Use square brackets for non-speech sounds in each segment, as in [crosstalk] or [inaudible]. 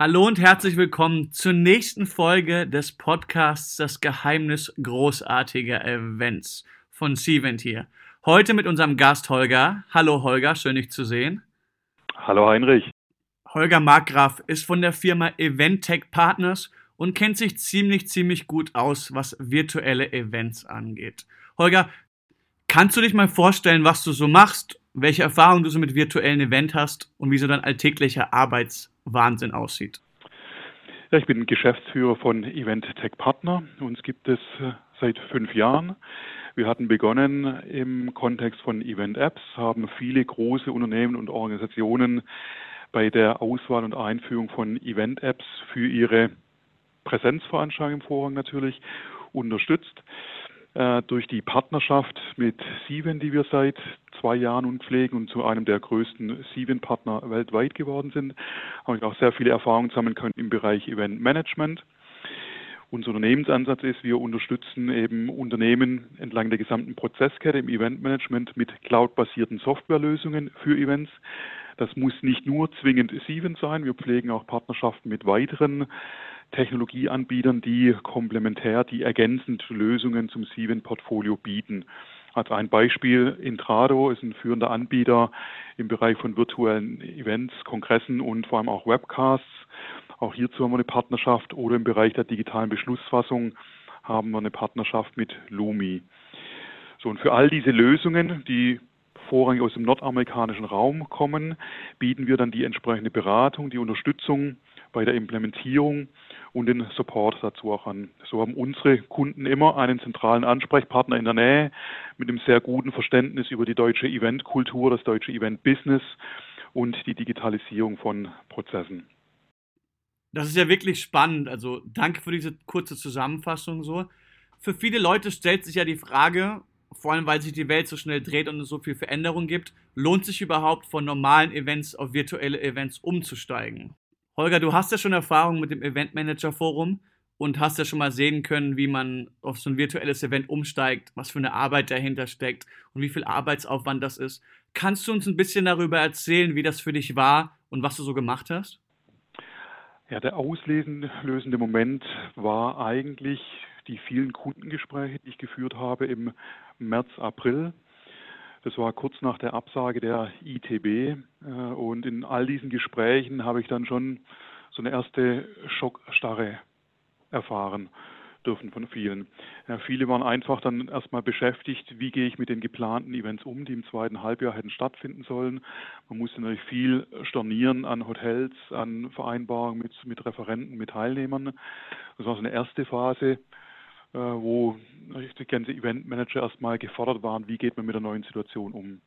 Hallo und herzlich willkommen zur nächsten Folge des Podcasts Das Geheimnis großartiger Events von Cvent hier. Heute mit unserem Gast Holger. Hallo Holger, schön dich zu sehen. Hallo Heinrich. Holger Markgraf ist von der Firma Eventtech Partners und kennt sich ziemlich, ziemlich gut aus, was virtuelle Events angeht. Holger, kannst du dich mal vorstellen, was du so machst, welche Erfahrungen du so mit virtuellen Events hast und wie so dein alltäglicher Arbeits Wahnsinn aussieht. Ja, ich bin Geschäftsführer von Event Tech Partner. Uns gibt es äh, seit fünf Jahren. Wir hatten begonnen im Kontext von Event Apps, haben viele große Unternehmen und Organisationen bei der Auswahl und Einführung von Event Apps für ihre Präsenzveranstaltungen im Vorrang natürlich unterstützt. Äh, durch die Partnerschaft mit Sieben, die wir seit zwei Jahren nun pflegen und zu einem der größten Sieben-Partner weltweit geworden sind, habe ich auch sehr viele Erfahrungen sammeln können im Bereich Event Management. Unser Unternehmensansatz ist, wir unterstützen eben Unternehmen entlang der gesamten Prozesskette im Eventmanagement mit cloud-basierten Softwarelösungen für Events. Das muss nicht nur zwingend Sieben sein. Wir pflegen auch Partnerschaften mit weiteren Technologieanbietern, die komplementär, die ergänzend Lösungen zum Sieben-Portfolio bieten. Als ein Beispiel, Intrado ist ein führender Anbieter im Bereich von virtuellen Events, Kongressen und vor allem auch Webcasts. Auch hierzu haben wir eine Partnerschaft oder im Bereich der digitalen Beschlussfassung haben wir eine Partnerschaft mit Lumi. So, und für all diese Lösungen, die vorrangig aus dem nordamerikanischen Raum kommen, bieten wir dann die entsprechende Beratung, die Unterstützung bei der Implementierung und den Support dazu auch an. So haben unsere Kunden immer einen zentralen Ansprechpartner in der Nähe mit einem sehr guten Verständnis über die deutsche Eventkultur, das deutsche Event-Business und die Digitalisierung von Prozessen. Das ist ja wirklich spannend. Also danke für diese kurze Zusammenfassung so. Für viele Leute stellt sich ja die Frage, vor allem weil sich die Welt so schnell dreht und es so viel Veränderung gibt, lohnt sich überhaupt von normalen Events auf virtuelle Events umzusteigen? Holger, du hast ja schon Erfahrung mit dem Event Manager Forum und hast ja schon mal sehen können, wie man auf so ein virtuelles Event umsteigt, was für eine Arbeit dahinter steckt und wie viel Arbeitsaufwand das ist. Kannst du uns ein bisschen darüber erzählen, wie das für dich war und was du so gemacht hast? Ja, der auslösende Moment war eigentlich die vielen Kundengespräche, die ich geführt habe im März, April. Das war kurz nach der Absage der ITB. Äh, und in all diesen Gesprächen habe ich dann schon so eine erste Schockstarre erfahren dürfen von vielen. Ja, viele waren einfach dann erstmal beschäftigt, wie gehe ich mit den geplanten Events um, die im zweiten Halbjahr hätten stattfinden sollen. Man musste natürlich viel stornieren an Hotels, an Vereinbarungen mit, mit Referenten, mit Teilnehmern. Das war so eine erste Phase. Äh, wo die ganze Eventmanager erstmal gefordert waren, wie geht man mit der neuen Situation um.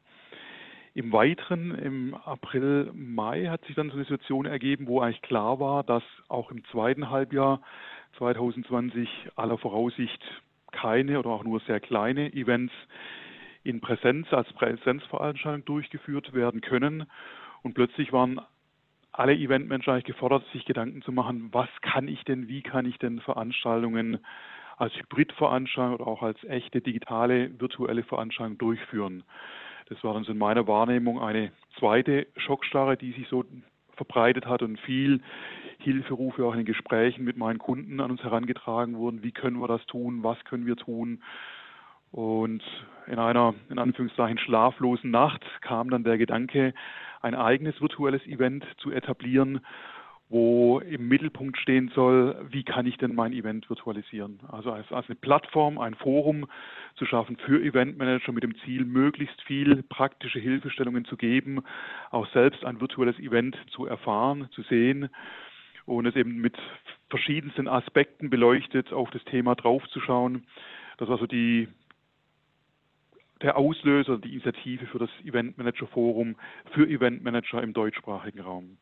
Im Weiteren, im April, Mai hat sich dann so eine Situation ergeben, wo eigentlich klar war, dass auch im zweiten Halbjahr 2020 aller Voraussicht keine oder auch nur sehr kleine Events in Präsenz als Präsenzveranstaltung durchgeführt werden können. Und plötzlich waren alle Eventmanager eigentlich gefordert, sich Gedanken zu machen, was kann ich denn, wie kann ich denn Veranstaltungen als Hybridveranstaltung oder auch als echte digitale virtuelle Veranstaltung durchführen. Das war so in meiner Wahrnehmung eine zweite Schockstarre, die sich so verbreitet hat und viel Hilferufe auch in den Gesprächen mit meinen Kunden an uns herangetragen wurden. Wie können wir das tun? Was können wir tun? Und in einer, in Anführungszeichen, schlaflosen Nacht kam dann der Gedanke, ein eigenes virtuelles Event zu etablieren, wo im Mittelpunkt stehen soll, wie kann ich denn mein Event virtualisieren. Also als, als eine Plattform, ein Forum zu schaffen für Eventmanager mit dem Ziel, möglichst viel praktische Hilfestellungen zu geben, auch selbst ein virtuelles Event zu erfahren, zu sehen und es eben mit verschiedensten Aspekten beleuchtet auf das Thema draufzuschauen. Das war so die, der Auslöser, die Initiative für das Eventmanager Forum für Eventmanager im deutschsprachigen Raum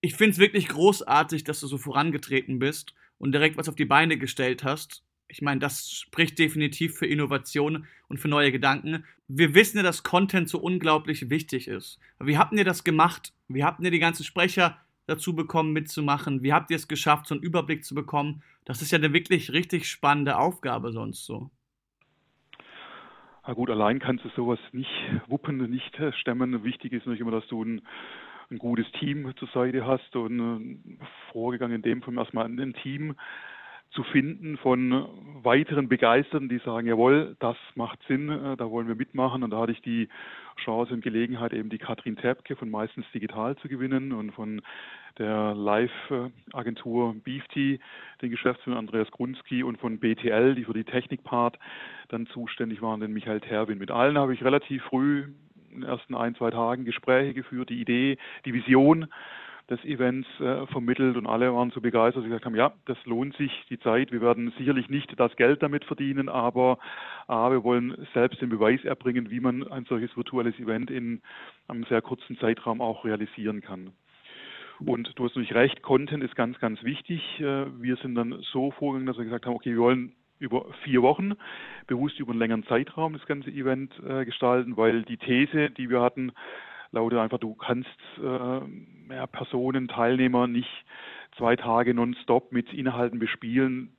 ich finde es wirklich großartig, dass du so vorangetreten bist und direkt was auf die Beine gestellt hast. Ich meine, das spricht definitiv für Innovation und für neue Gedanken. Wir wissen ja, dass Content so unglaublich wichtig ist. Wie habt ihr das gemacht? Wie habt ihr die ganzen Sprecher dazu bekommen, mitzumachen? Wie habt ihr es geschafft, so einen Überblick zu bekommen? Das ist ja eine wirklich richtig spannende Aufgabe sonst so. Na gut, allein kannst du sowas nicht wuppen, nicht stemmen. Wichtig ist natürlich immer, dass du ein ein gutes Team zur Seite hast und äh, vorgegangen in dem Fall erstmal ein Team zu finden von weiteren Begeisterten, die sagen, jawohl, das macht Sinn, äh, da wollen wir mitmachen. Und da hatte ich die Chance und Gelegenheit, eben die Katrin Tepke von Meistens Digital zu gewinnen und von der Live-Agentur Beefty, den Geschäftsführer Andreas Grunski und von BTL, die für die Technikpart dann zuständig waren, den Michael Terwin. Mit allen habe ich relativ früh den ersten ein, zwei Tagen Gespräche geführt, die Idee, die Vision des Events äh, vermittelt und alle waren so begeistert, dass sie gesagt haben, ja, das lohnt sich, die Zeit. Wir werden sicherlich nicht das Geld damit verdienen, aber A, wir wollen selbst den Beweis erbringen, wie man ein solches virtuelles Event in einem sehr kurzen Zeitraum auch realisieren kann. Und du hast natürlich recht, Content ist ganz, ganz wichtig. Äh, wir sind dann so vorgegangen, dass wir gesagt haben, okay, wir wollen über vier Wochen, bewusst über einen längeren Zeitraum das ganze Event äh, gestalten, weil die These, die wir hatten, lautet einfach, du kannst äh, ja, Personen, Teilnehmer nicht zwei Tage nonstop mit Inhalten bespielen.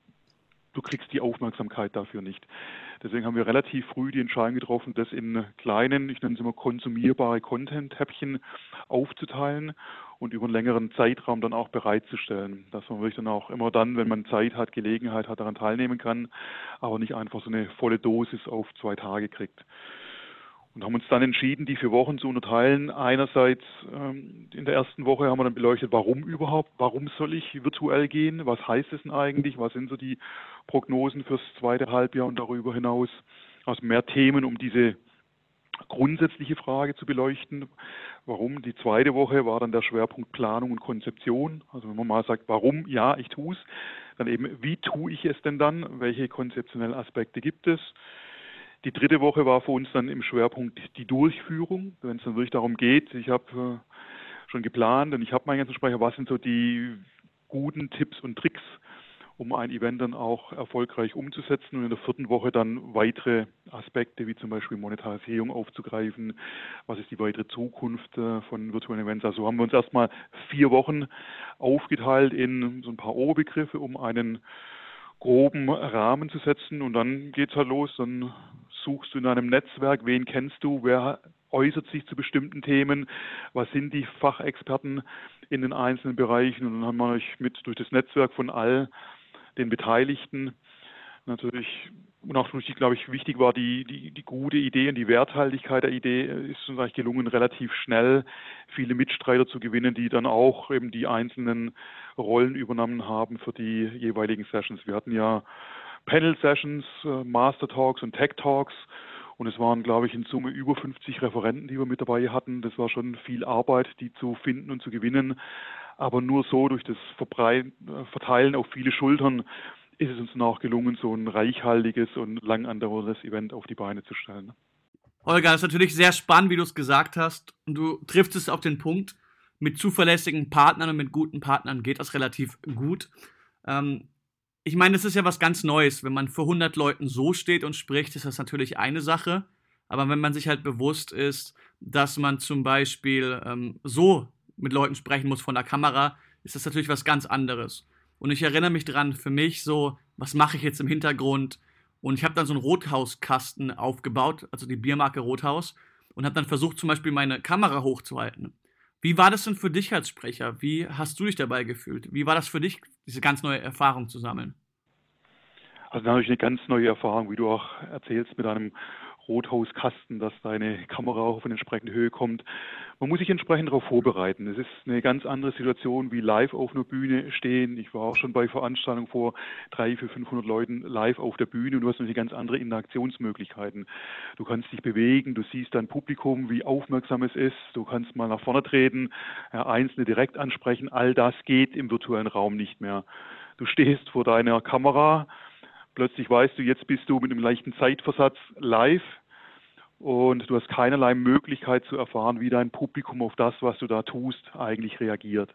Du kriegst die Aufmerksamkeit dafür nicht. Deswegen haben wir relativ früh die Entscheidung getroffen, das in kleinen, ich nenne es immer konsumierbare Content-Häppchen aufzuteilen und über einen längeren Zeitraum dann auch bereitzustellen, dass man wirklich dann auch immer dann, wenn man Zeit hat, Gelegenheit hat, daran teilnehmen kann, aber nicht einfach so eine volle Dosis auf zwei Tage kriegt und haben uns dann entschieden, die vier Wochen zu unterteilen. Einerseits ähm, in der ersten Woche haben wir dann beleuchtet, warum überhaupt, warum soll ich virtuell gehen, was heißt es denn eigentlich, was sind so die Prognosen fürs zweite Halbjahr und darüber hinaus. Also mehr Themen, um diese grundsätzliche Frage zu beleuchten. Warum? Die zweite Woche war dann der Schwerpunkt Planung und Konzeption. Also wenn man mal sagt, warum, ja, ich tue es, dann eben, wie tue ich es denn dann? Welche konzeptionellen Aspekte gibt es? Die dritte Woche war für uns dann im Schwerpunkt die Durchführung, wenn es dann wirklich darum geht, ich habe äh, schon geplant und ich habe meinen ganzen Sprecher, was sind so die guten Tipps und Tricks, um ein Event dann auch erfolgreich umzusetzen und in der vierten Woche dann weitere Aspekte wie zum Beispiel Monetarisierung aufzugreifen, was ist die weitere Zukunft äh, von virtuellen Events. Also haben wir uns erstmal vier Wochen aufgeteilt in so ein paar Oberbegriffe, um einen groben Rahmen zu setzen und dann geht's halt los, dann suchst du in deinem Netzwerk, wen kennst du, wer äußert sich zu bestimmten Themen, was sind die Fachexperten in den einzelnen Bereichen? Und dann haben wir euch mit durch das Netzwerk von all den Beteiligten natürlich und auch für glaube ich, wichtig war die, die, die gute Idee und die Werthaltigkeit der Idee ist uns eigentlich gelungen, relativ schnell viele Mitstreiter zu gewinnen, die dann auch eben die einzelnen Rollen übernommen haben für die jeweiligen Sessions. Wir hatten ja Panel-Sessions, äh, Master Talks und Tech Talks. Und es waren, glaube ich, in Summe über 50 Referenten, die wir mit dabei hatten. Das war schon viel Arbeit, die zu finden und zu gewinnen. Aber nur so durch das äh, Verteilen auf viele Schultern ist es uns noch gelungen, so ein reichhaltiges und lang andauerndes Event auf die Beine zu stellen. Olga, das ist natürlich sehr spannend, wie du es gesagt hast. Und du triffst es auf den Punkt. Mit zuverlässigen Partnern und mit guten Partnern geht das relativ gut. Ähm, ich meine, es ist ja was ganz Neues. Wenn man vor 100 Leuten so steht und spricht, ist das natürlich eine Sache. Aber wenn man sich halt bewusst ist, dass man zum Beispiel ähm, so mit Leuten sprechen muss von der Kamera, ist das natürlich was ganz anderes. Und ich erinnere mich dran, für mich so, was mache ich jetzt im Hintergrund? Und ich habe dann so einen Rothauskasten aufgebaut, also die Biermarke Rothaus, und habe dann versucht, zum Beispiel meine Kamera hochzuhalten. Wie war das denn für dich als Sprecher? Wie hast du dich dabei gefühlt? Wie war das für dich, diese ganz neue Erfahrung zu sammeln? Also natürlich eine ganz neue Erfahrung, wie du auch erzählst, mit einem Rothauskasten, dass deine Kamera auch auf eine entsprechende Höhe kommt. Man muss sich entsprechend darauf vorbereiten. Es ist eine ganz andere Situation wie live auf einer Bühne stehen. Ich war auch schon bei Veranstaltungen vor drei, vier, 500 Leuten live auf der Bühne und du hast natürlich ganz andere Interaktionsmöglichkeiten. Du kannst dich bewegen, du siehst dein Publikum, wie aufmerksam es ist, du kannst mal nach vorne treten, Einzelne direkt ansprechen. All das geht im virtuellen Raum nicht mehr. Du stehst vor deiner Kamera, plötzlich weißt du, jetzt bist du mit einem leichten Zeitversatz live und du hast keinerlei Möglichkeit zu erfahren, wie dein Publikum auf das, was du da tust, eigentlich reagiert.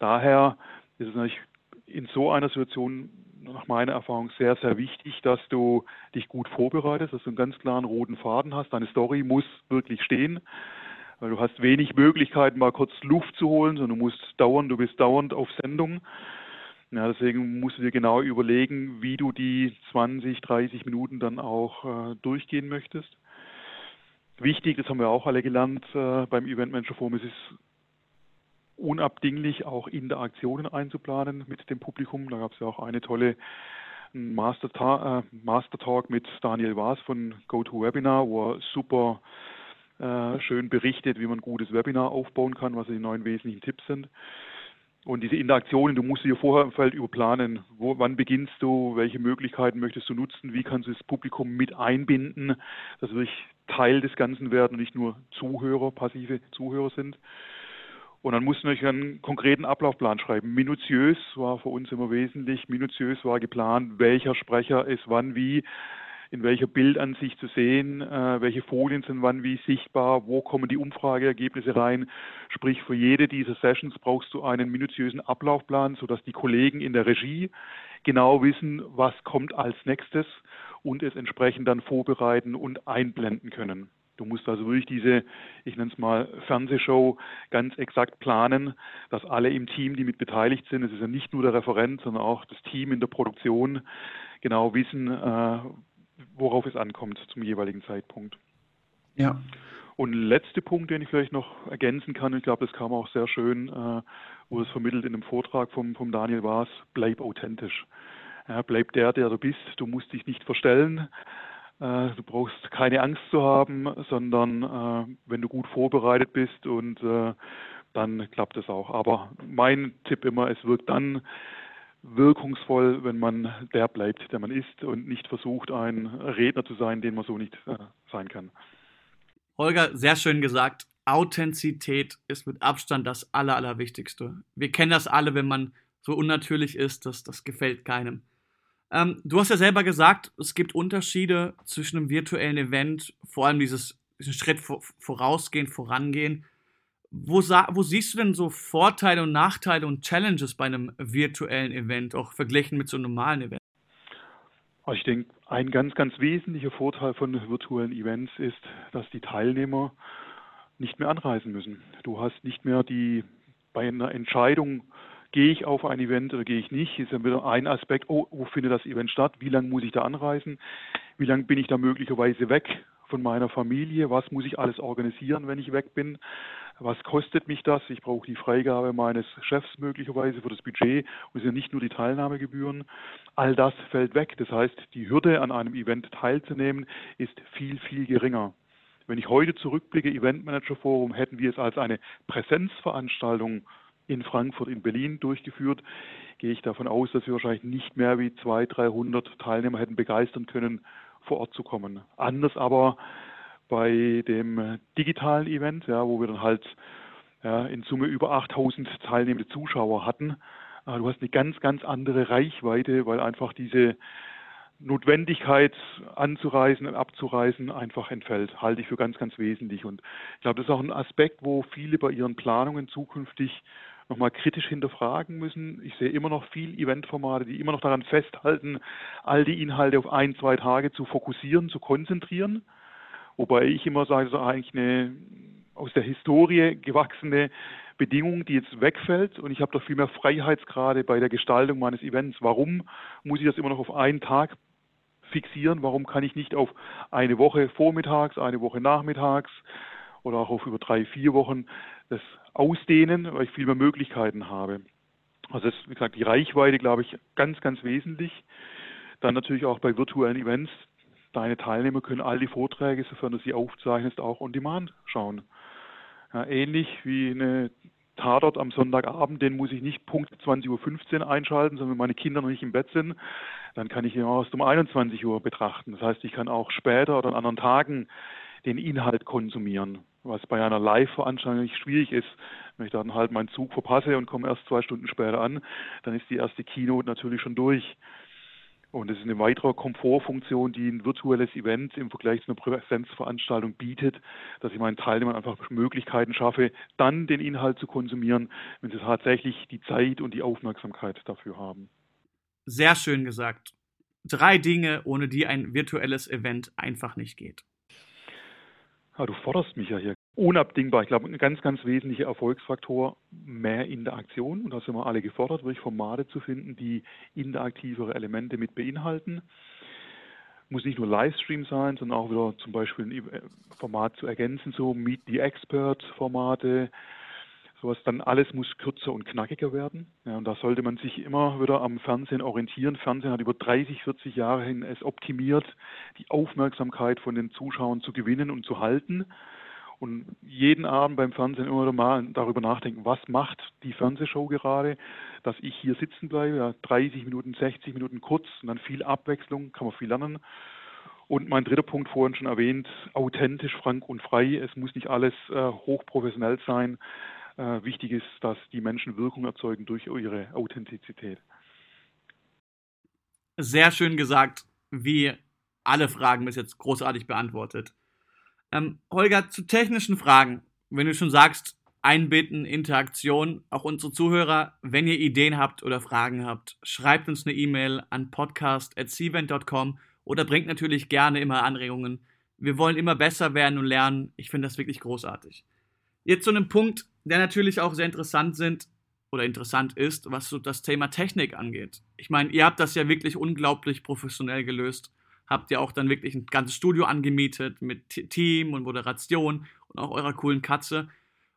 Daher ist es natürlich in so einer Situation nach meiner Erfahrung sehr, sehr wichtig, dass du dich gut vorbereitest, dass du einen ganz klaren roten Faden hast. Deine Story muss wirklich stehen, weil du hast wenig Möglichkeiten, mal kurz Luft zu holen, sondern du musst dauernd, du bist dauernd auf Sendung. Ja, deswegen musst du dir genau überlegen, wie du die 20, 30 Minuten dann auch äh, durchgehen möchtest. Wichtig, das haben wir auch alle gelernt äh, beim Event Manager Forum, es ist unabdinglich auch Interaktionen einzuplanen mit dem Publikum. Da gab es ja auch eine tolle Master, äh, Master Talk mit Daniel Waas von GoToWebinar, wo er super äh, schön berichtet, wie man ein gutes Webinar aufbauen kann, was die neun wesentlichen Tipps sind. Und diese Interaktionen, du musst dir vorher im Feld überplanen, wo, wann beginnst du, welche Möglichkeiten möchtest du nutzen, wie kannst du das Publikum mit einbinden, dass wir Teil des Ganzen werden und nicht nur Zuhörer, passive Zuhörer sind. Und dann mussten wir einen konkreten Ablaufplan schreiben. Minutiös war für uns immer wesentlich. Minutiös war geplant, welcher Sprecher ist wann wie, in welcher Bildansicht zu sehen, äh, welche Folien sind wann wie sichtbar, wo kommen die Umfrageergebnisse rein. Sprich, für jede dieser Sessions brauchst du einen minutiösen Ablaufplan, sodass die Kollegen in der Regie genau wissen, was kommt als nächstes und es entsprechend dann vorbereiten und einblenden können. Du musst also wirklich diese, ich nenne es mal Fernsehshow, ganz exakt planen, dass alle im Team, die mit beteiligt sind, es ist ja nicht nur der Referent, sondern auch das Team in der Produktion, genau wissen, äh, worauf es ankommt zum jeweiligen Zeitpunkt. Ja. Und letzter Punkt, den ich vielleicht noch ergänzen kann, ich glaube, das kam auch sehr schön, äh, wurde es vermittelt in einem Vortrag vom, vom Daniel Waas, bleib authentisch. Ja, bleib der, der du bist. Du musst dich nicht verstellen. Äh, du brauchst keine Angst zu haben, sondern äh, wenn du gut vorbereitet bist und äh, dann klappt es auch. Aber mein Tipp immer, es wirkt dann wirkungsvoll, wenn man der bleibt, der man ist und nicht versucht, ein Redner zu sein, den man so nicht äh, sein kann. Holger, sehr schön gesagt. Authentizität ist mit Abstand das Aller, Allerwichtigste. Wir kennen das alle, wenn man so unnatürlich ist, das, das gefällt keinem. Ähm, du hast ja selber gesagt, es gibt Unterschiede zwischen einem virtuellen Event, vor allem dieses, diesen Schritt vor, vorausgehen, vorangehen. Wo, wo siehst du denn so Vorteile und Nachteile und Challenges bei einem virtuellen Event, auch verglichen mit so einem normalen Event? Also ich denke, ein ganz, ganz wesentlicher Vorteil von virtuellen Events ist, dass die Teilnehmer nicht mehr anreisen müssen. Du hast nicht mehr die bei einer Entscheidung gehe ich auf ein Event oder gehe ich nicht, ist dann wieder ein Aspekt, oh, wo findet das Event statt, wie lange muss ich da anreisen, wie lange bin ich da möglicherweise weg von meiner Familie, was muss ich alles organisieren, wenn ich weg bin, was kostet mich das, ich brauche die Freigabe meines Chefs möglicherweise für das Budget. Und es sind nicht nur die Teilnahmegebühren, all das fällt weg, das heißt, die Hürde an einem Event teilzunehmen ist viel, viel geringer. Wenn ich heute zurückblicke, Eventmanager Forum, hätten wir es als eine Präsenzveranstaltung in Frankfurt, in Berlin durchgeführt, gehe ich davon aus, dass wir wahrscheinlich nicht mehr wie 200, 300 Teilnehmer hätten begeistern können, vor Ort zu kommen. Anders aber bei dem digitalen Event, ja, wo wir dann halt ja, in Summe über 8000 teilnehmende Zuschauer hatten. Äh, du hast eine ganz, ganz andere Reichweite, weil einfach diese Notwendigkeit anzureisen und abzureisen einfach entfällt, halte ich für ganz, ganz wesentlich. Und ich glaube, das ist auch ein Aspekt, wo viele bei ihren Planungen zukünftig nochmal kritisch hinterfragen müssen. Ich sehe immer noch viel Eventformate, die immer noch daran festhalten, all die Inhalte auf ein, zwei Tage zu fokussieren, zu konzentrieren. Wobei ich immer sage, das ist eigentlich eine aus der Historie gewachsene Bedingung, die jetzt wegfällt und ich habe doch viel mehr Freiheitsgrade bei der Gestaltung meines Events. Warum muss ich das immer noch auf einen Tag fixieren? Warum kann ich nicht auf eine Woche vormittags, eine Woche nachmittags oder auch auf über drei, vier Wochen das ausdehnen, weil ich viel mehr Möglichkeiten habe. Also das ist, wie gesagt, die Reichweite, glaube ich, ganz, ganz wesentlich. Dann natürlich auch bei virtuellen Events. Deine Teilnehmer können all die Vorträge, sofern du sie aufzeichnest, auch on demand schauen. Ja, ähnlich wie eine Tatort am Sonntagabend, den muss ich nicht Punkt 20.15 Uhr einschalten, sondern wenn meine Kinder noch nicht im Bett sind, dann kann ich ihn erst um 21 Uhr betrachten. Das heißt, ich kann auch später oder an anderen Tagen den Inhalt konsumieren was bei einer Live-Veranstaltung nicht schwierig ist. Wenn ich dann halt meinen Zug verpasse und komme erst zwei Stunden später an, dann ist die erste Keynote natürlich schon durch. Und das ist eine weitere Komfortfunktion, die ein virtuelles Event im Vergleich zu einer Präsenzveranstaltung bietet, dass ich meinen Teilnehmern einfach Möglichkeiten schaffe, dann den Inhalt zu konsumieren, wenn sie tatsächlich die Zeit und die Aufmerksamkeit dafür haben. Sehr schön gesagt. Drei Dinge, ohne die ein virtuelles Event einfach nicht geht. Ja, du forderst mich ja hier. Unabdingbar. Ich glaube, ein ganz, ganz wesentlicher Erfolgsfaktor, mehr Interaktion. Und da sind wir alle gefordert, wirklich Formate zu finden, die interaktivere Elemente mit beinhalten. Muss nicht nur Livestream sein, sondern auch wieder zum Beispiel ein Format zu ergänzen, so Meet the Expert Formate, Sowas dann alles muss kürzer und knackiger werden. Ja, und da sollte man sich immer wieder am Fernsehen orientieren. Fernsehen hat über 30, 40 Jahre hin es optimiert, die Aufmerksamkeit von den Zuschauern zu gewinnen und zu halten. Und jeden Abend beim Fernsehen immer wieder mal darüber nachdenken, was macht die Fernsehshow gerade, dass ich hier sitzen bleibe, ja, 30 Minuten, 60 Minuten kurz und dann viel Abwechslung, kann man viel lernen. Und mein dritter Punkt vorhin schon erwähnt, authentisch, frank und frei. Es muss nicht alles äh, hochprofessionell sein. Äh, wichtig ist, dass die Menschen Wirkung erzeugen durch ihre Authentizität. Sehr schön gesagt, wie alle Fragen bis jetzt großartig beantwortet. Ähm, Holger, zu technischen Fragen, wenn du schon sagst, Einbitten, Interaktion, auch unsere Zuhörer, wenn ihr Ideen habt oder Fragen habt, schreibt uns eine E-Mail an podcast.cvent.com oder bringt natürlich gerne immer Anregungen. Wir wollen immer besser werden und lernen. Ich finde das wirklich großartig. Jetzt zu einem Punkt, der natürlich auch sehr interessant sind oder interessant ist, was so das Thema Technik angeht. Ich meine, ihr habt das ja wirklich unglaublich professionell gelöst. Habt ihr auch dann wirklich ein ganzes Studio angemietet mit Team und Moderation und auch eurer coolen Katze.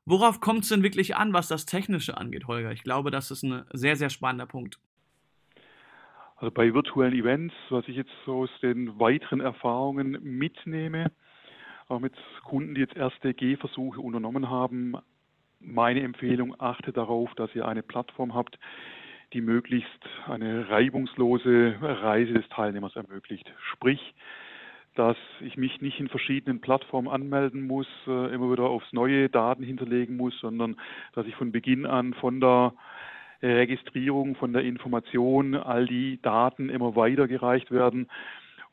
Worauf kommt es denn wirklich an, was das Technische angeht, Holger? Ich glaube, das ist ein sehr, sehr spannender Punkt. Also bei virtuellen Events, was ich jetzt so aus den weiteren Erfahrungen mitnehme, auch mit Kunden, die jetzt erste Gehversuche unternommen haben, meine Empfehlung, achte darauf, dass ihr eine Plattform habt, die möglichst eine reibungslose Reise des Teilnehmers ermöglicht. Sprich, dass ich mich nicht in verschiedenen Plattformen anmelden muss, äh, immer wieder aufs neue Daten hinterlegen muss, sondern dass ich von Beginn an von der Registrierung, von der Information all die Daten immer weitergereicht werden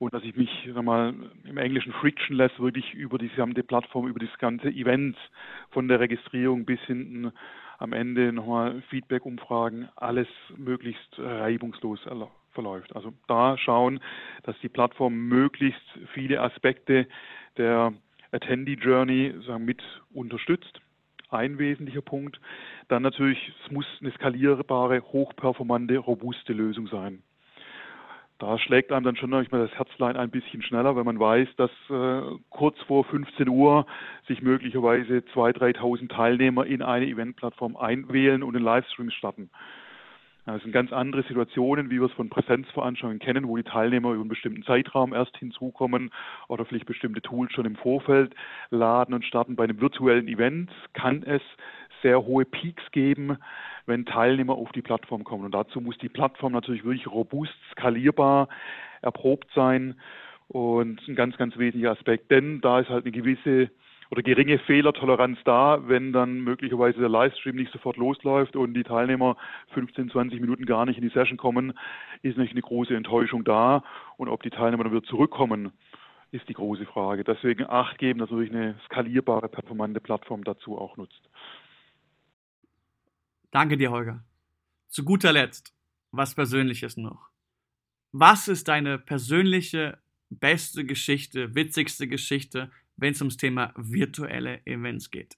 und dass ich mich sag mal, im Englischen frictionless wirklich über die gesamte Plattform, über das ganze Event von der Registrierung bis hinten am Ende nochmal Feedback-Umfragen, alles möglichst reibungslos verläuft. Also da schauen, dass die Plattform möglichst viele Aspekte der Attendee Journey mit unterstützt. Ein wesentlicher Punkt. Dann natürlich, es muss eine skalierbare, hochperformante, robuste Lösung sein da schlägt einem dann schon manchmal das Herzlein ein bisschen schneller, wenn man weiß, dass äh, kurz vor 15 Uhr sich möglicherweise 2.000, 3.000 Teilnehmer in eine Eventplattform einwählen und den Livestream starten. Das sind ganz andere Situationen, wie wir es von Präsenzveranstaltungen kennen, wo die Teilnehmer über einen bestimmten Zeitraum erst hinzukommen oder vielleicht bestimmte Tools schon im Vorfeld laden und starten. Bei einem virtuellen Event kann es sehr hohe Peaks geben, wenn Teilnehmer auf die Plattform kommen. Und dazu muss die Plattform natürlich wirklich robust, skalierbar, erprobt sein. Und ein ganz, ganz wesentlicher Aspekt, denn da ist halt eine gewisse oder geringe Fehlertoleranz da, wenn dann möglicherweise der Livestream nicht sofort losläuft und die Teilnehmer 15, 20 Minuten gar nicht in die Session kommen, ist natürlich eine große Enttäuschung da. Und ob die Teilnehmer dann wieder zurückkommen, ist die große Frage. Deswegen Acht geben, dass natürlich eine skalierbare, performante Plattform dazu auch nutzt. Danke dir, Holger. Zu guter Letzt, was Persönliches noch. Was ist deine persönliche beste Geschichte, witzigste Geschichte, wenn es ums Thema virtuelle Events geht?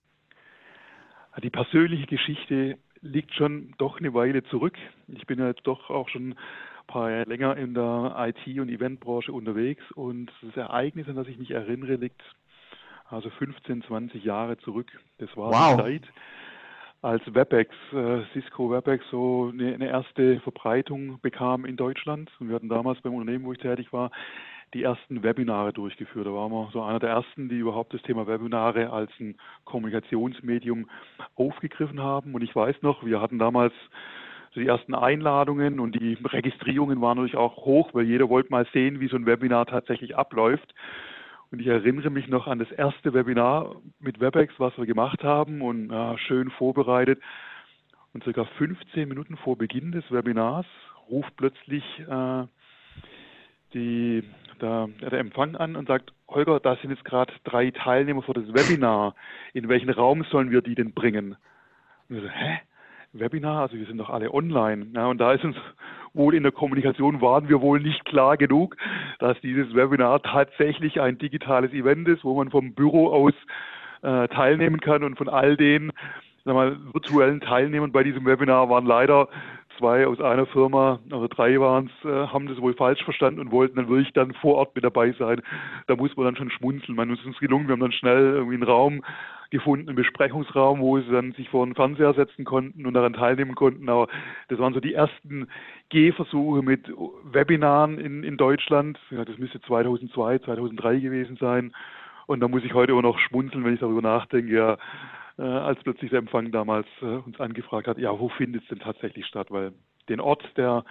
Die persönliche Geschichte liegt schon doch eine Weile zurück. Ich bin ja jetzt doch auch schon ein paar Jahre länger in der IT- und Eventbranche unterwegs und das Ereignis, an das ich mich erinnere, liegt also 15, 20 Jahre zurück. Das war wow. die Zeit, als WebEx, äh, Cisco WebEx so eine, eine, erste Verbreitung bekam in Deutschland. Und wir hatten damals beim Unternehmen, wo ich tätig war, die ersten Webinare durchgeführt. Da waren wir so einer der ersten, die überhaupt das Thema Webinare als ein Kommunikationsmedium aufgegriffen haben. Und ich weiß noch, wir hatten damals die ersten Einladungen und die Registrierungen waren natürlich auch hoch, weil jeder wollte mal sehen, wie so ein Webinar tatsächlich abläuft. Und ich erinnere mich noch an das erste Webinar mit WebEx, was wir gemacht haben und ja, schön vorbereitet. Und circa 15 Minuten vor Beginn des Webinars ruft plötzlich äh, die, der, der Empfang an und sagt, Holger, da sind jetzt gerade drei Teilnehmer für das Webinar. In welchen Raum sollen wir die denn bringen? Und ich so, hä? Webinar, also wir sind doch alle online. Ja, und da ist uns wohl in der Kommunikation waren wir wohl nicht klar genug, dass dieses Webinar tatsächlich ein digitales Event ist, wo man vom Büro aus äh, teilnehmen kann und von all den sag mal, virtuellen Teilnehmern bei diesem Webinar waren leider zwei aus einer Firma, also drei waren es, äh, haben das wohl falsch verstanden und wollten dann wirklich dann vor Ort mit dabei sein. Da muss man dann schon schmunzeln. Man ist uns gelungen, wir haben dann schnell irgendwie einen Raum gefundenen Besprechungsraum, wo sie dann sich vor den Fernseher setzen konnten und daran teilnehmen konnten. Aber das waren so die ersten Gehversuche mit Webinaren in, in Deutschland. Das müsste 2002, 2003 gewesen sein. Und da muss ich heute immer noch schmunzeln, wenn ich darüber nachdenke, ja, äh, als plötzlich der Empfang damals äh, uns angefragt hat, ja, wo findet es denn tatsächlich statt? Weil den Ort der,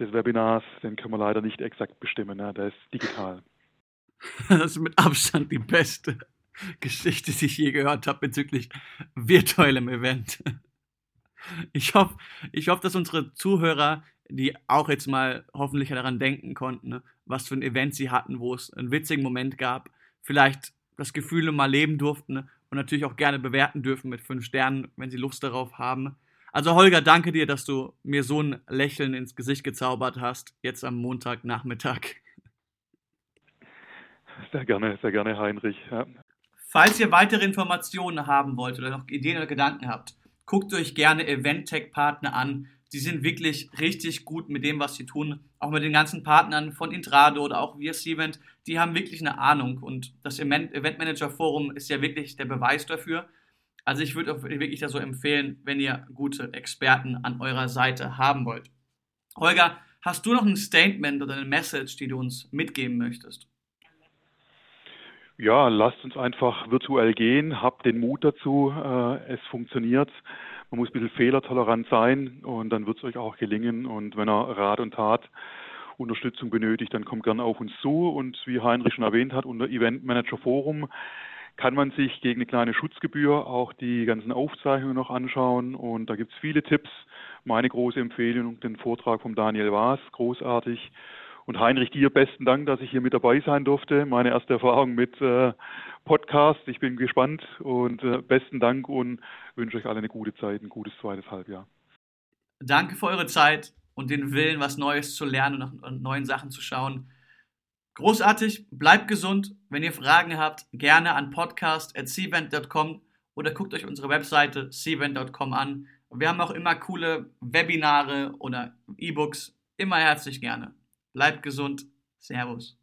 des Webinars, den können wir leider nicht exakt bestimmen, ja, der ist digital. [laughs] Das ist mit Abstand die beste Geschichte, die ich je gehört habe bezüglich virtuellem Event. Ich hoffe, ich hoffe, dass unsere Zuhörer, die auch jetzt mal hoffentlich daran denken konnten, ne, was für ein Event sie hatten, wo es einen witzigen Moment gab, vielleicht das Gefühl mal leben durften ne, und natürlich auch gerne bewerten dürfen mit fünf Sternen, wenn sie Lust darauf haben. Also Holger, danke dir, dass du mir so ein Lächeln ins Gesicht gezaubert hast, jetzt am Montagnachmittag. Sehr gerne, sehr gerne, Heinrich. Ja. Falls ihr weitere Informationen haben wollt oder noch Ideen oder Gedanken habt, guckt euch gerne Event-Tech-Partner an. Sie sind wirklich richtig gut mit dem, was sie tun. Auch mit den ganzen Partnern von Intrado oder auch wir Event, die haben wirklich eine Ahnung. Und das Event Manager Forum ist ja wirklich der Beweis dafür. Also ich würde wirklich das so empfehlen, wenn ihr gute Experten an eurer Seite haben wollt. Holger, hast du noch ein Statement oder eine Message, die du uns mitgeben möchtest? Ja, lasst uns einfach virtuell gehen, habt den Mut dazu, äh, es funktioniert. Man muss ein bisschen fehlertolerant sein und dann wird es euch auch gelingen. Und wenn ihr Rat und Tat Unterstützung benötigt, dann kommt gerne auf uns zu. Und wie Heinrich schon erwähnt hat, unter Event Manager Forum kann man sich gegen eine kleine Schutzgebühr auch die ganzen Aufzeichnungen noch anschauen. Und da gibt es viele Tipps. Meine große Empfehlung, den Vortrag von Daniel Waas, großartig. Und Heinrich, dir besten Dank, dass ich hier mit dabei sein durfte. Meine erste Erfahrung mit äh, Podcast. Ich bin gespannt und äh, besten Dank und wünsche euch alle eine gute Zeit, ein gutes zweites Halbjahr. Danke für eure Zeit und den Willen, was Neues zu lernen und nach neuen Sachen zu schauen. Großartig, bleibt gesund. Wenn ihr Fragen habt, gerne an podcast.cvent.com oder guckt euch unsere Webseite cvent.com an. Wir haben auch immer coole Webinare oder E-Books. Immer herzlich gerne. Bleibt gesund. Servus.